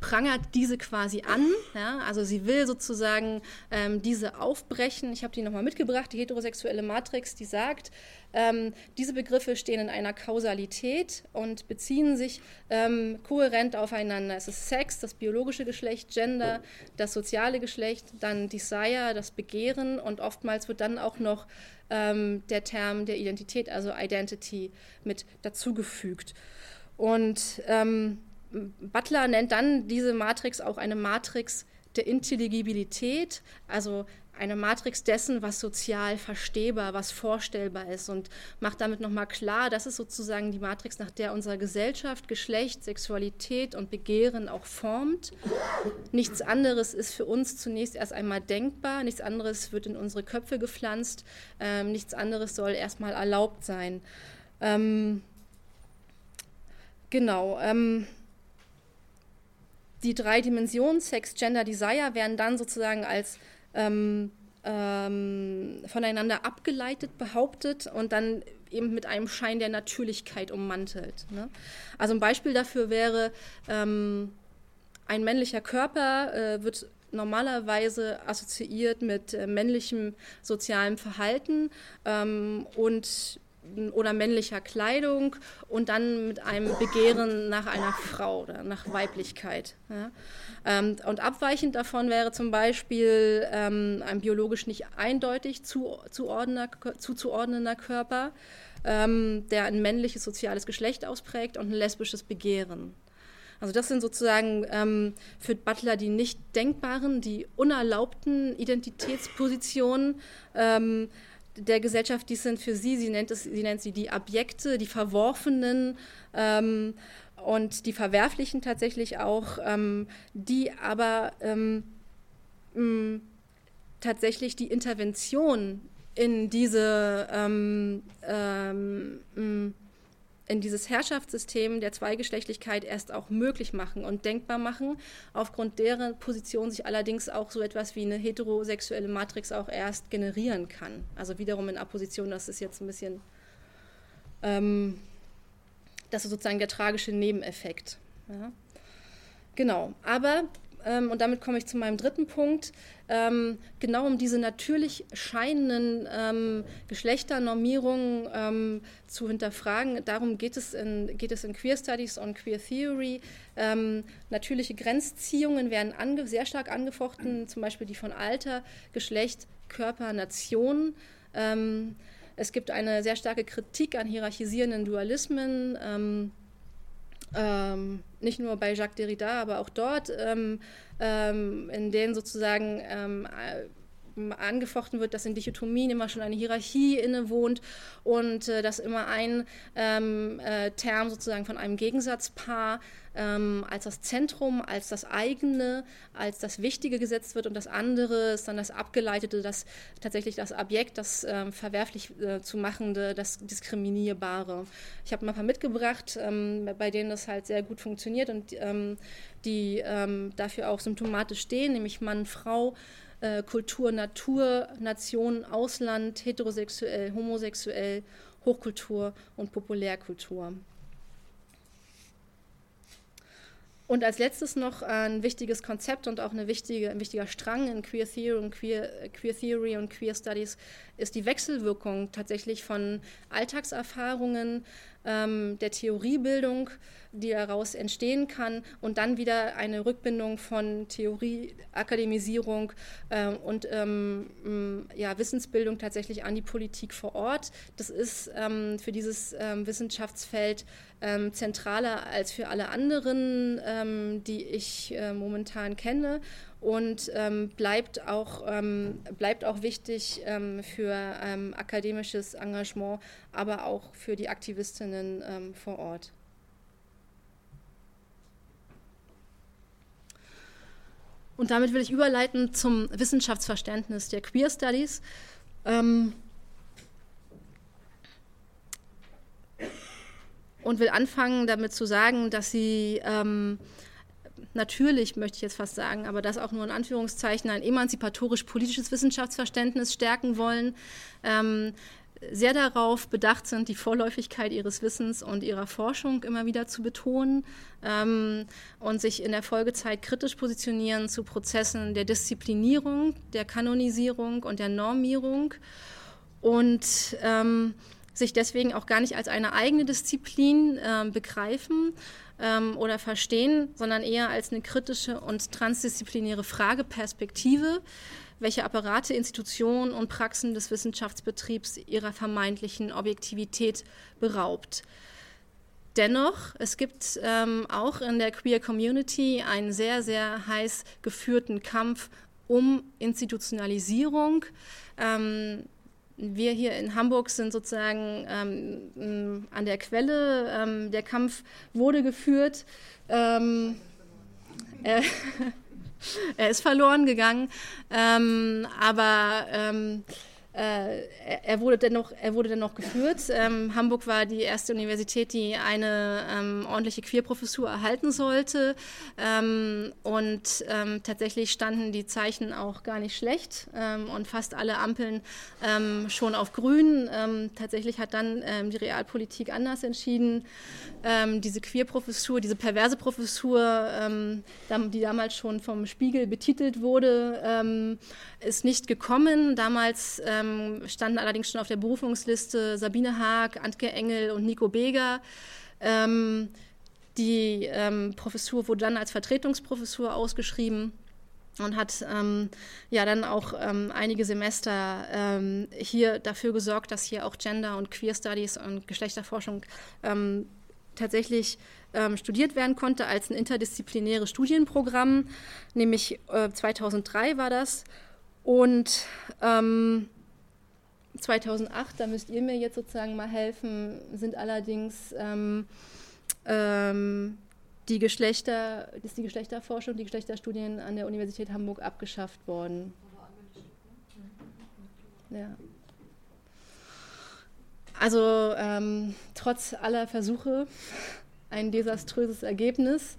prangert diese quasi an. Ja? Also sie will sozusagen ähm, diese aufbrechen. Ich habe die nochmal mitgebracht, die heterosexuelle Matrix, die sagt, ähm, diese Begriffe stehen in einer Kausalität und beziehen sich ähm, kohärent aufeinander. Es ist Sex, das biologische Geschlecht, Gender, das soziale Geschlecht, dann Desire, das Begehren und oftmals wird dann auch noch ähm, der Term der Identität, also Identity, mit dazugefügt. Und ähm, Butler nennt dann diese Matrix auch eine Matrix der Intelligibilität, also eine Matrix dessen, was sozial verstehbar, was vorstellbar ist und macht damit nochmal klar, das ist sozusagen die Matrix, nach der unsere Gesellschaft Geschlecht, Sexualität und Begehren auch formt. Nichts anderes ist für uns zunächst erst einmal denkbar, nichts anderes wird in unsere Köpfe gepflanzt, ähm, nichts anderes soll erstmal erlaubt sein. Ähm, genau. Ähm, die drei Dimensionen Sex, Gender, Desire werden dann sozusagen als ähm, ähm, voneinander abgeleitet behauptet und dann eben mit einem Schein der Natürlichkeit ummantelt. Ne? Also ein Beispiel dafür wäre, ähm, ein männlicher Körper äh, wird normalerweise assoziiert mit äh, männlichem sozialem Verhalten ähm, und oder männlicher Kleidung und dann mit einem Begehren nach einer Frau oder nach Weiblichkeit. Ja. Ähm, und abweichend davon wäre zum Beispiel ähm, ein biologisch nicht eindeutig zu, zuzuordnender Körper, ähm, der ein männliches soziales Geschlecht ausprägt und ein lesbisches Begehren. Also das sind sozusagen ähm, für Butler die nicht denkbaren, die unerlaubten Identitätspositionen, ähm, der Gesellschaft, die sind für sie, sie nennt, es, sie nennt sie die Objekte, die Verworfenen ähm, und die Verwerflichen tatsächlich auch, ähm, die aber ähm, mh, tatsächlich die Intervention in diese ähm, ähm, mh, in dieses Herrschaftssystem der Zweigeschlechtlichkeit erst auch möglich machen und denkbar machen, aufgrund deren Position sich allerdings auch so etwas wie eine heterosexuelle Matrix auch erst generieren kann. Also wiederum in Apposition, das ist jetzt ein bisschen, ähm, das ist sozusagen der tragische Nebeneffekt. Ja. Genau, aber ähm, und damit komme ich zu meinem dritten Punkt, ähm, genau um diese natürlich scheinenden ähm, Geschlechternormierungen ähm, zu hinterfragen. Darum geht es, in, geht es in Queer Studies und Queer Theory. Ähm, natürliche Grenzziehungen werden ange, sehr stark angefochten, zum Beispiel die von Alter, Geschlecht, Körper, Nation. Ähm, es gibt eine sehr starke Kritik an hierarchisierenden Dualismen ähm, nicht nur bei Jacques Derrida, aber auch dort, ähm, ähm, in denen sozusagen ähm, angefochten wird, dass in Dichotomien immer schon eine Hierarchie innewohnt und äh, dass immer ein ähm, äh, Term sozusagen von einem Gegensatzpaar ähm, als das Zentrum, als das eigene, als das Wichtige gesetzt wird und das andere ist dann das Abgeleitete, das tatsächlich das Objekt, das ähm, verwerflich äh, zu machende, das Diskriminierbare. Ich habe mal ein paar mitgebracht, ähm, bei denen das halt sehr gut funktioniert und ähm, die ähm, dafür auch symptomatisch stehen, nämlich Mann, Frau, äh, Kultur, Natur, Nation, Ausland, heterosexuell, homosexuell, Hochkultur und Populärkultur. Und als letztes noch ein wichtiges Konzept und auch eine wichtige, ein wichtiger Strang in Queer Theory und Queer, Queer Theory und Queer Studies ist die Wechselwirkung tatsächlich von Alltagserfahrungen, ähm, der Theoriebildung, die daraus entstehen kann und dann wieder eine Rückbindung von Theorie, Akademisierung äh, und ähm, ja, Wissensbildung tatsächlich an die Politik vor Ort. Das ist ähm, für dieses ähm, Wissenschaftsfeld ähm, zentraler als für alle anderen, ähm, die ich äh, momentan kenne und ähm, bleibt, auch, ähm, bleibt auch wichtig ähm, für ähm, akademisches Engagement, aber auch für die Aktivistinnen ähm, vor Ort. Und damit will ich überleiten zum Wissenschaftsverständnis der Queer Studies. Ähm, und will anfangen damit zu sagen, dass sie natürlich, möchte ich jetzt fast sagen, aber das auch nur in Anführungszeichen, ein emanzipatorisch-politisches Wissenschaftsverständnis stärken wollen. Ähm, sehr darauf bedacht sind, die Vorläufigkeit ihres Wissens und ihrer Forschung immer wieder zu betonen ähm, und sich in der Folgezeit kritisch positionieren zu Prozessen der Disziplinierung, der Kanonisierung und der Normierung und ähm, sich deswegen auch gar nicht als eine eigene Disziplin äh, begreifen, ähm, oder verstehen, sondern eher als eine kritische und transdisziplinäre Frageperspektive, welche Apparate, Institutionen und Praxen des Wissenschaftsbetriebs ihrer vermeintlichen Objektivität beraubt. Dennoch, es gibt ähm, auch in der Queer Community einen sehr, sehr heiß geführten Kampf um Institutionalisierung. Ähm, wir hier in Hamburg sind sozusagen ähm, an der Quelle. Ähm, der Kampf wurde geführt. Ähm, er, [laughs] er, ist verloren gegangen. Ähm, aber ähm, äh, er, wurde dennoch, er wurde dennoch geführt. Ähm, Hamburg war die erste Universität, die eine ähm, ordentliche Queer-Professur erhalten sollte. Ähm, und ähm, tatsächlich standen die Zeichen auch gar nicht schlecht ähm, und fast alle Ampeln ähm, schon auf grün. tatsächlich hat dann die Realpolitik anders entschieden. diese Queer-Professur, diese perverse Professur, die damals schon vom Spiegel betitelt wurde, ist nicht gekommen. Damals ähm, standen allerdings schon auf der Berufungsliste Sabine Haag, Antke Engel und Nico Beger. Ähm, die ähm, Professur wurde dann als Vertretungsprofessur ausgeschrieben und hat ähm, ja dann auch ähm, einige Semester ähm, hier dafür gesorgt, dass hier auch Gender und Queer Studies und Geschlechterforschung ähm, tatsächlich ähm, studiert werden konnte als ein interdisziplinäres Studienprogramm, nämlich äh, 2003 war das. Und 2008, da müsst ihr mir jetzt sozusagen mal helfen, sind allerdings ähm, ähm, die Geschlechter, ist die Geschlechterforschung, die Geschlechterstudien an der Universität Hamburg abgeschafft worden. Ja. Also ähm, trotz aller Versuche ein desaströses Ergebnis.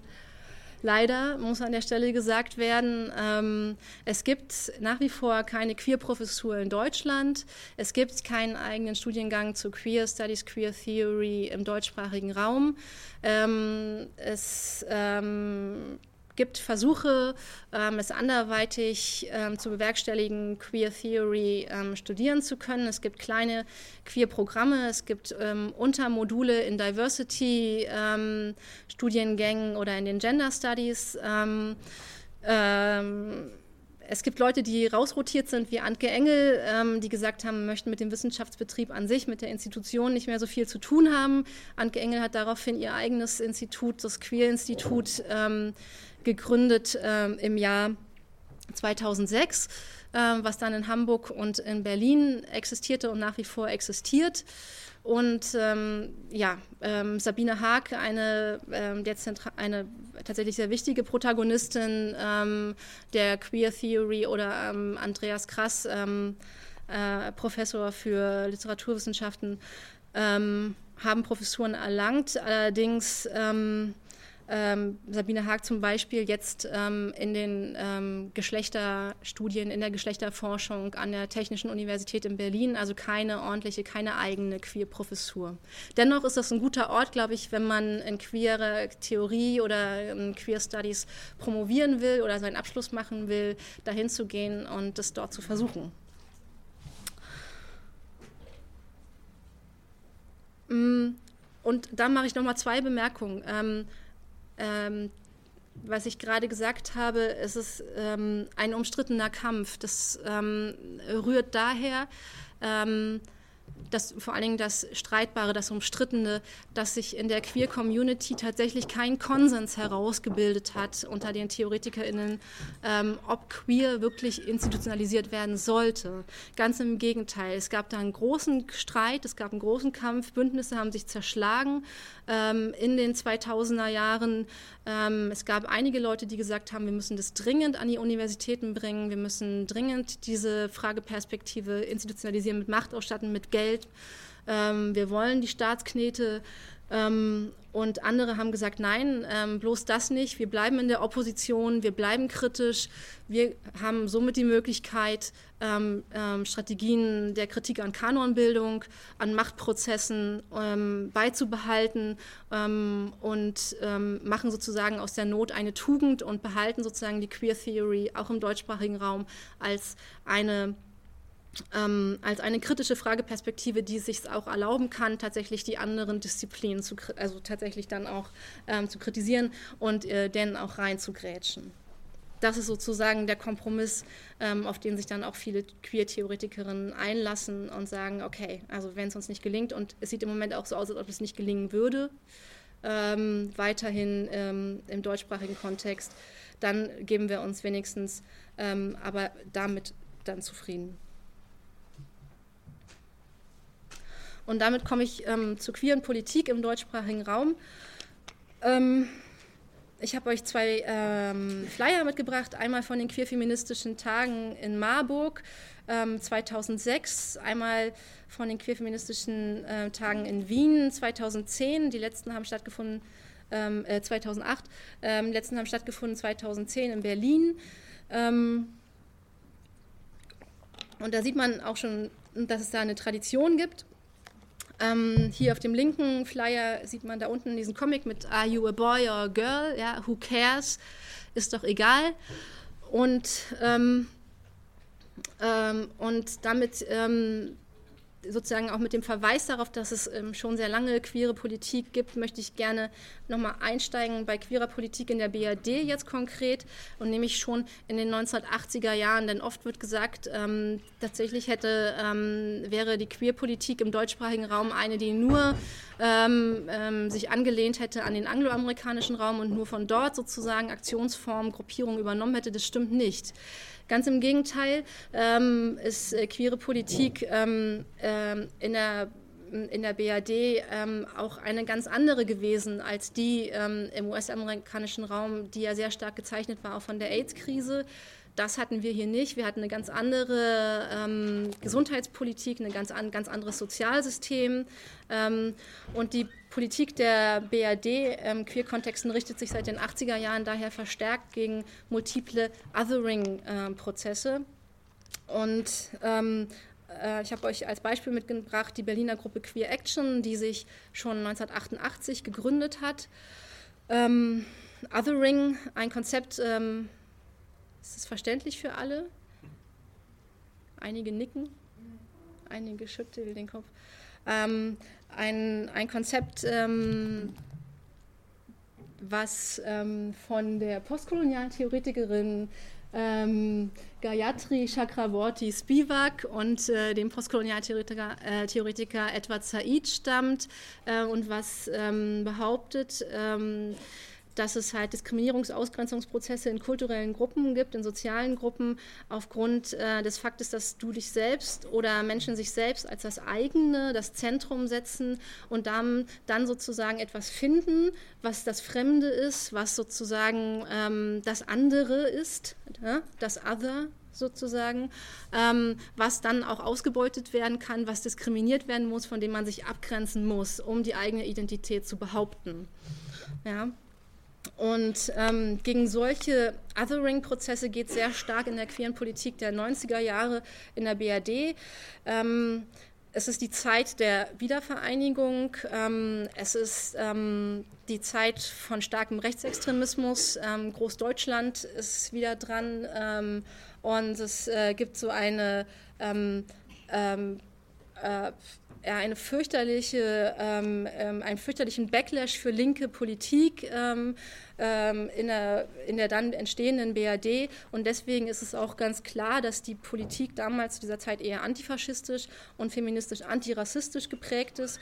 Leider muss an der Stelle gesagt werden, ähm, es gibt nach wie vor keine Queer-Professur in Deutschland. Es gibt keinen eigenen Studiengang zu Queer Studies, Queer Theory im deutschsprachigen Raum. Ähm, es ähm, gibt Versuche, ähm, es anderweitig ähm, zu bewerkstelligen, Queer Theory ähm, studieren zu können. Es gibt kleine Queer-Programme, es gibt ähm, Untermodule in Diversity-Studiengängen ähm, oder in den Gender Studies. Ähm, es gibt Leute, die rausrotiert sind, wie Antke Engel, die gesagt haben, möchten mit dem Wissenschaftsbetrieb an sich, mit der Institution nicht mehr so viel zu tun haben. Antke Engel hat daraufhin ihr eigenes Institut, das Queer-Institut, gegründet ähm, im Jahr 2006, äh, was dann in Hamburg und in Berlin existierte und nach wie vor existiert. Und ähm, ja, ähm, Sabine Haag, eine, ähm, eine tatsächlich sehr wichtige Protagonistin ähm, der Queer Theory oder ähm, Andreas Krass, ähm, äh, Professor für Literaturwissenschaften, haben Professuren erlangt. Allerdings ähm, Sabine Haag zum Beispiel jetzt ähm, in den ähm, Geschlechterstudien, in der Geschlechterforschung an der Technischen Universität in Berlin, also keine ordentliche, keine eigene Queer-Professur. Dennoch ist das ein guter Ort, glaube ich, wenn man in queere Theorie oder in Queer Studies promovieren will oder seinen Abschluss machen will, dahin zu gehen und das dort zu versuchen. Mm, und da mache ich nochmal zwei Bemerkungen. Ähm, was ich gerade gesagt habe, es ist ähm, ein umstrittener Kampf. Das ähm, rührt daher, ähm, das, vor allen Dingen das Streitbare, das Umstrittene, dass sich in der Queer-Community tatsächlich kein Konsens herausgebildet hat unter den TheoretikerInnen, ähm, ob Queer wirklich institutionalisiert werden sollte. Ganz im Gegenteil. Es gab da einen großen Streit, es gab einen großen Kampf, Bündnisse haben sich zerschlagen ähm, in den 2000er Jahren. Ähm, es gab einige Leute, die gesagt haben, wir müssen das dringend an die Universitäten bringen, wir müssen dringend diese Frageperspektive institutionalisieren, mit Macht ausstatten, mit Geld. Ähm, wir wollen die Staatsknete ähm, und andere haben gesagt, nein, ähm, bloß das nicht. Wir bleiben in der Opposition, wir bleiben kritisch. Wir haben somit die Möglichkeit, ähm, ähm Strategien der Kritik an Kanonbildung, an Machtprozessen ähm, beizubehalten ähm, und machen sozusagen aus der Not eine Tugend und behalten sozusagen die Queer Theory auch im deutschsprachigen Raum als eine ähm, als eine kritische Frageperspektive, die es sich auch erlauben kann, tatsächlich die anderen Disziplinen zu, also tatsächlich dann auch ähm, zu kritisieren und äh, denen auch reinzugrätschen. Das ist sozusagen der Kompromiss, ähm, auf den sich dann auch viele Queer-Theoretikerinnen einlassen und sagen, okay, also wenn es uns nicht gelingt, und es sieht im Moment auch so aus, als ob es nicht gelingen würde, ähm, weiterhin ähm, im deutschsprachigen Kontext, dann geben wir uns wenigstens ähm, aber damit dann zufrieden. Und damit komme ich ähm, zur queeren Politik im deutschsprachigen Raum. Ähm, ich habe euch zwei ähm, Flyer mitgebracht, einmal von den queerfeministischen Tagen in Marburg 2006, ähm, einmal von den queerfeministischen äh, Tagen in Wien 2010. Die letzten haben stattgefunden ähm, äh, 2008, ähm, die letzten haben stattgefunden 2010 in Berlin. Ähm, und da sieht man auch schon, dass es da eine Tradition gibt. Ähm, hier auf dem linken Flyer sieht man da unten diesen Comic mit Are you a boy or a girl? Ja, who cares? Ist doch egal. Und, ähm, ähm, und damit ähm, sozusagen auch mit dem Verweis darauf, dass es ähm, schon sehr lange queere Politik gibt, möchte ich gerne nochmal einsteigen bei queerer Politik in der BRD jetzt konkret und nämlich schon in den 1980er Jahren, denn oft wird gesagt, ähm, tatsächlich hätte, ähm, wäre die Queerpolitik im deutschsprachigen Raum eine, die nur ähm, ähm, sich angelehnt hätte an den angloamerikanischen Raum und nur von dort sozusagen Aktionsformen, Gruppierungen übernommen hätte. Das stimmt nicht. Ganz im Gegenteil ähm, ist äh, queere Politik ähm, in der in der BRD ähm, auch eine ganz andere gewesen als die ähm, im US-amerikanischen Raum, die ja sehr stark gezeichnet war auch von der AIDS-Krise. Das hatten wir hier nicht. Wir hatten eine ganz andere ähm, Gesundheitspolitik, ein ganz, an, ganz anderes Sozialsystem. Ähm, und die Politik der BRD ähm, Queer-Kontexten richtet sich seit den 80er Jahren daher verstärkt gegen multiple Othering-Prozesse. und ähm, äh, ich habe euch als Beispiel mitgebracht die Berliner Gruppe Queer Action, die sich schon 1988 gegründet hat. Ähm, Othering, ein Konzept, ähm, ist es verständlich für alle? Einige nicken, einige schütteln den Kopf. Ähm, ein, ein Konzept, ähm, was ähm, von der postkolonialen Theoretikerin ähm, Gayatri Chakravorty Spivak und äh, dem Postkolonialtheoretiker äh, Theoretiker Edward Said stammt äh, und was ähm, behauptet, ähm, dass es halt Diskriminierungs-Ausgrenzungsprozesse in kulturellen Gruppen gibt, in sozialen Gruppen, aufgrund äh, des Faktes, dass du dich selbst oder Menschen sich selbst als das eigene, das Zentrum setzen und dann, dann sozusagen etwas finden, was das Fremde ist, was sozusagen ähm, das andere ist, ja, das Other sozusagen, ähm, was dann auch ausgebeutet werden kann, was diskriminiert werden muss, von dem man sich abgrenzen muss, um die eigene Identität zu behaupten. Ja. Und ähm, gegen solche Othering-Prozesse geht sehr stark in der queeren Politik der 90er Jahre in der BRD. Ähm, es ist die Zeit der Wiedervereinigung, ähm, es ist ähm, die Zeit von starkem Rechtsextremismus. Ähm, Großdeutschland ist wieder dran ähm, und es äh, gibt so eine ähm, ähm, äh, eine fürchterliche, einen fürchterlichen Backlash für linke Politik ähm, in, der, in der dann entstehenden BRD. Und deswegen ist es auch ganz klar, dass die Politik damals zu dieser Zeit eher antifaschistisch und feministisch antirassistisch geprägt ist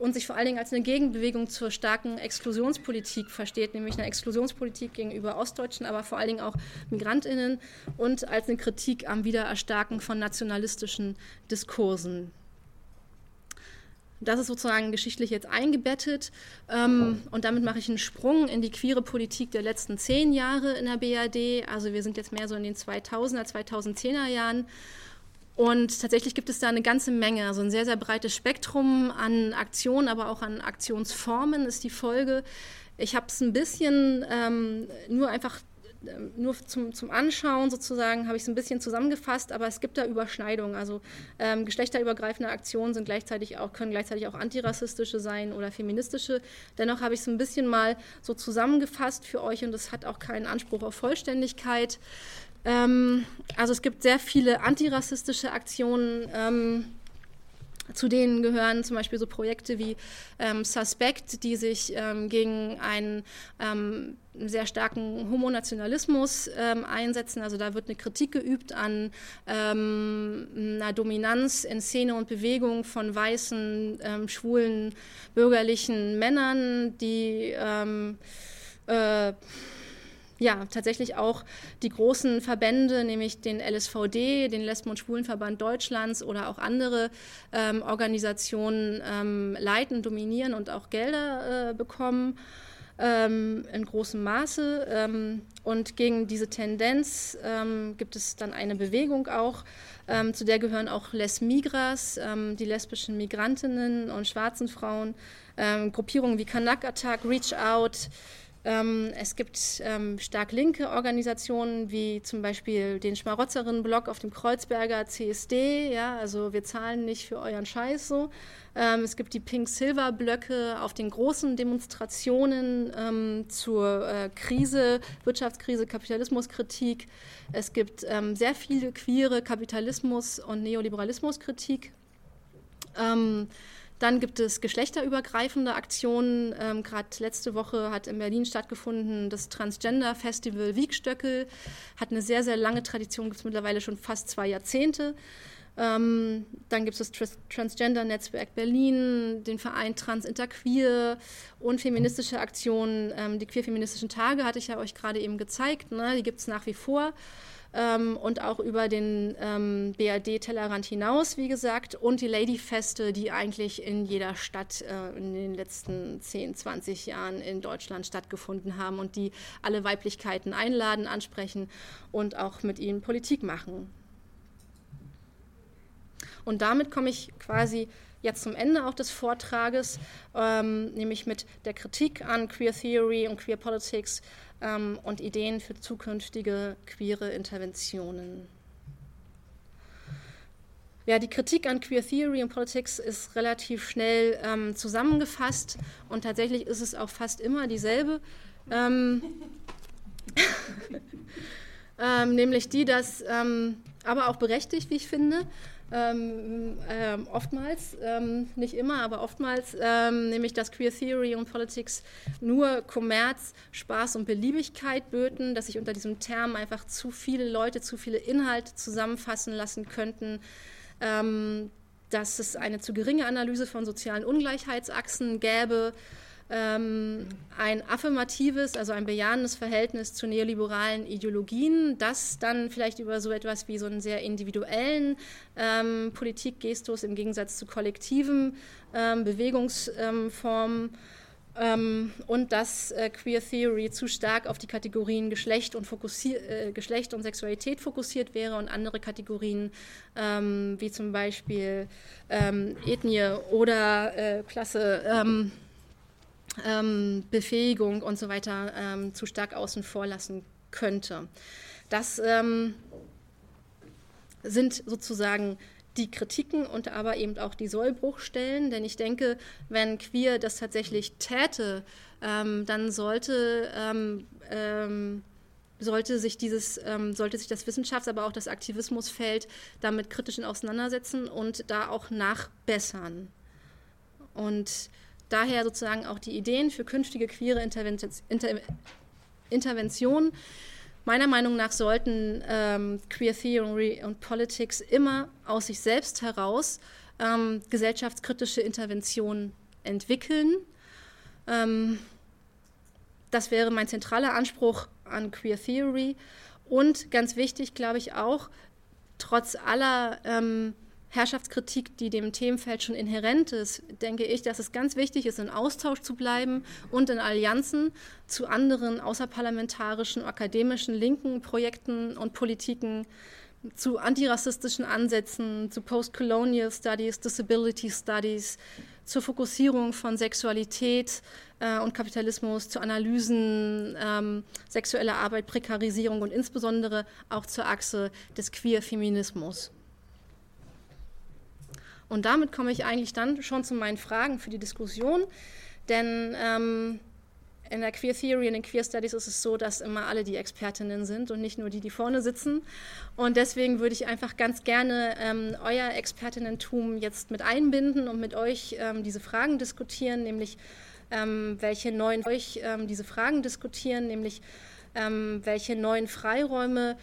und sich vor allen Dingen als eine Gegenbewegung zur starken Exklusionspolitik versteht, nämlich eine Exklusionspolitik gegenüber Ostdeutschen, aber vor allen Dingen auch Migrantinnen und als eine Kritik am Wiedererstarken von nationalistischen Diskursen. Das ist sozusagen geschichtlich jetzt eingebettet. Ähm, und damit mache ich einen Sprung in die queere Politik der letzten zehn Jahre in der BRD. Also wir sind jetzt mehr so in den 2000er, 2010er Jahren. Und tatsächlich gibt es da eine ganze Menge, also ein sehr, sehr breites Spektrum an Aktionen, aber auch an Aktionsformen ist die Folge. Ich habe es ein bisschen ähm, nur einfach nur zum, zum Anschauen sozusagen habe ich es ein bisschen zusammengefasst, aber es gibt da Überschneidungen. Also ähm, geschlechterübergreifende Aktionen sind gleichzeitig auch, können gleichzeitig auch antirassistische sein oder feministische. Dennoch habe ich es ein bisschen mal so zusammengefasst für euch und es hat auch keinen Anspruch auf Vollständigkeit. Ähm, also es gibt sehr viele antirassistische Aktionen. Ähm, zu denen gehören zum Beispiel so Projekte wie ähm, Suspect, die sich ähm, gegen einen ähm, sehr starken Homonationalismus ähm, einsetzen. Also da wird eine Kritik geübt an ähm, einer Dominanz in Szene und Bewegung von weißen, ähm, schwulen, bürgerlichen Männern, die äh, ja, tatsächlich auch die großen Verbände, nämlich den LSVD, den Lesben- und Schwulenverband Deutschlands oder auch andere ähm, Organisationen ähm, leiten, dominieren und auch Gelder äh, bekommen ähm, in großem Maße. Ähm, und gegen diese Tendenz ähm, gibt es dann eine Bewegung auch, ähm, zu der gehören auch Les Migras, die lesbischen Migrantinnen und schwarzen Frauen, Gruppierungen wie Kanak Attack, Reach Out, ähm, es gibt ähm, stark linke Organisationen wie zum Beispiel den Schmarotzerinnen-Blog auf dem Kreuzberger CSD, ja, also wir zahlen nicht für euren Scheiß so. Ähm, es gibt die Pink-Silver-Blöcke auf den großen Demonstrationen ähm, zur äh, Krise, Wirtschaftskrise, Kapitalismuskritik. Es gibt ähm, sehr viele queere Kapitalismus- und Neoliberalismuskritik. Ähm, dann gibt es geschlechterübergreifende Aktionen. Ähm, Gerade letzte Woche hat in Berlin stattgefunden das Transgender Festival Wiegstöckel. Hat eine sehr, sehr lange Tradition, gibt es mittlerweile schon fast zwei Jahrzehnte. Ähm, dann gibt es das Transgender-Netzwerk Berlin, den Verein Trans Interqueer und feministische Aktionen. Ähm, die queer-feministischen Tage hatte ich ja euch gerade eben gezeigt. Ne? Die gibt es nach wie vor ähm, und auch über den ähm, BRD-Tellerrand hinaus, wie gesagt, und die Ladyfeste, die eigentlich in jeder Stadt äh, in den letzten 10, 20 Jahren in Deutschland stattgefunden haben und die alle Weiblichkeiten einladen, ansprechen und auch mit ihnen Politik machen. Und damit komme ich quasi jetzt zum Ende auch des Vortrages, ähm, nämlich mit der Kritik an Queer Theory und Queer Politics ähm, und Ideen für zukünftige queere Interventionen. Ja, die Kritik an Queer Theory und Politics ist relativ schnell ähm, zusammengefasst und tatsächlich ist es auch fast immer dieselbe, ähm, [laughs] ähm nämlich die, dass ähm, aber auch berechtigt, wie ich finde. Ähm, ähm, oftmals, ähm, nicht immer, aber oftmals, ähm, nämlich dass Queer Theory und Politics nur Kommerz, Spaß und Beliebigkeit böten, dass sich unter diesem Term einfach zu viele Leute, zu viele Inhalte zusammenfassen lassen könnten, ähm, dass es eine zu geringe Analyse von sozialen Ungleichheitsachsen gäbe, ähm, ein affirmatives, also ein bejahendes Verhältnis zu neoliberalen Ideologien, das dann vielleicht über so etwas wie so einen sehr individuellen ähm, Politikgestus im Gegensatz zu kollektiven ähm, Bewegungsformen ähm, und dass äh, Queer Theory zu stark auf die Kategorien Geschlecht und, äh, Geschlecht und Sexualität fokussiert wäre und andere Kategorien ähm, wie zum Beispiel ähm, Ethnie oder äh, Klasse ähm, Befähigung und so weiter ähm, zu stark außen vor lassen könnte. Das ähm, sind sozusagen die Kritiken und aber eben auch die Sollbruchstellen, denn ich denke, wenn Queer das tatsächlich täte, ähm, dann sollte ähm, ähm, sollte sich dieses, ähm, sollte sich das Wissenschafts-, aber auch das Aktivismusfeld damit kritisch auseinandersetzen und da auch nachbessern. Und Daher sozusagen auch die Ideen für künftige queere Interventionen. Meiner Meinung nach sollten ähm, Queer Theory und Politics immer aus sich selbst heraus ähm, gesellschaftskritische Interventionen entwickeln. Ähm, das wäre mein zentraler Anspruch an Queer Theory. Und ganz wichtig, glaube ich auch, trotz aller ähm, Herrschaftskritik, die dem Themenfeld schon inhärent ist, denke ich, dass es ganz wichtig ist, in Austausch zu bleiben und in Allianzen zu anderen außerparlamentarischen, akademischen, linken Projekten und Politiken, zu antirassistischen Ansätzen, zu Postcolonial Studies, Disability Studies, zur Fokussierung von Sexualität äh, und Kapitalismus, zu Analysen ähm, sexueller Arbeit, Prekarisierung und insbesondere auch zur Achse des Queer-Feminismus. Und damit komme ich eigentlich dann schon zu meinen Fragen für die Diskussion, denn ähm, in der Queer Theory und in Queer Studies ist es so, dass immer alle die Expertinnen sind und nicht nur die, die vorne sitzen. Und deswegen würde ich einfach ganz gerne ähm, euer Expertinnentum jetzt mit einbinden und mit euch ähm, diese Fragen diskutieren, nämlich ähm, welche neuen euch ähm, diese Fragen diskutieren, nämlich ähm, welche neuen Freiräume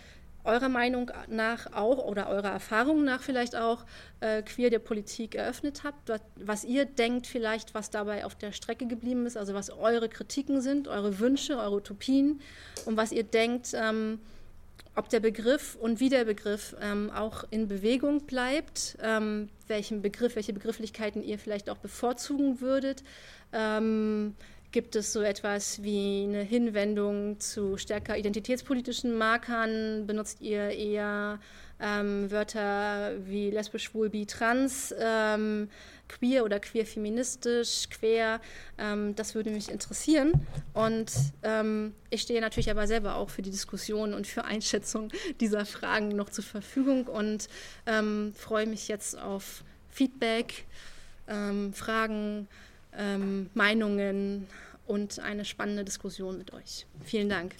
eurer Meinung nach auch oder eurer Erfahrung nach vielleicht auch äh, queer der Politik eröffnet habt, was ihr denkt vielleicht, was dabei auf der Strecke geblieben ist, also was eure Kritiken sind, eure Wünsche, eure Utopien? Und was ihr denkt, ähm, ob der Begriff und wie der Begriff ähm, auch in Bewegung bleibt, ähm, welchen Begriff, welche Begrifflichkeiten ihr vielleicht auch bevorzugen würdet. Ähm, Gibt es so etwas wie eine Hinwendung zu stärker identitätspolitischen Markern? Benutzt ihr eher ähm, Wörter wie lesbisch, schwul, bi, trans, ähm, queer oder queer feministisch, quer? Ähm, das würde mich interessieren. Und ähm, ich stehe natürlich aber selber auch für die Diskussion und für Einschätzung dieser Fragen noch zur Verfügung und ähm, freue mich jetzt auf Feedback, ähm, Fragen ähm, Meinungen und eine spannende Diskussion mit euch. Vielen Dank.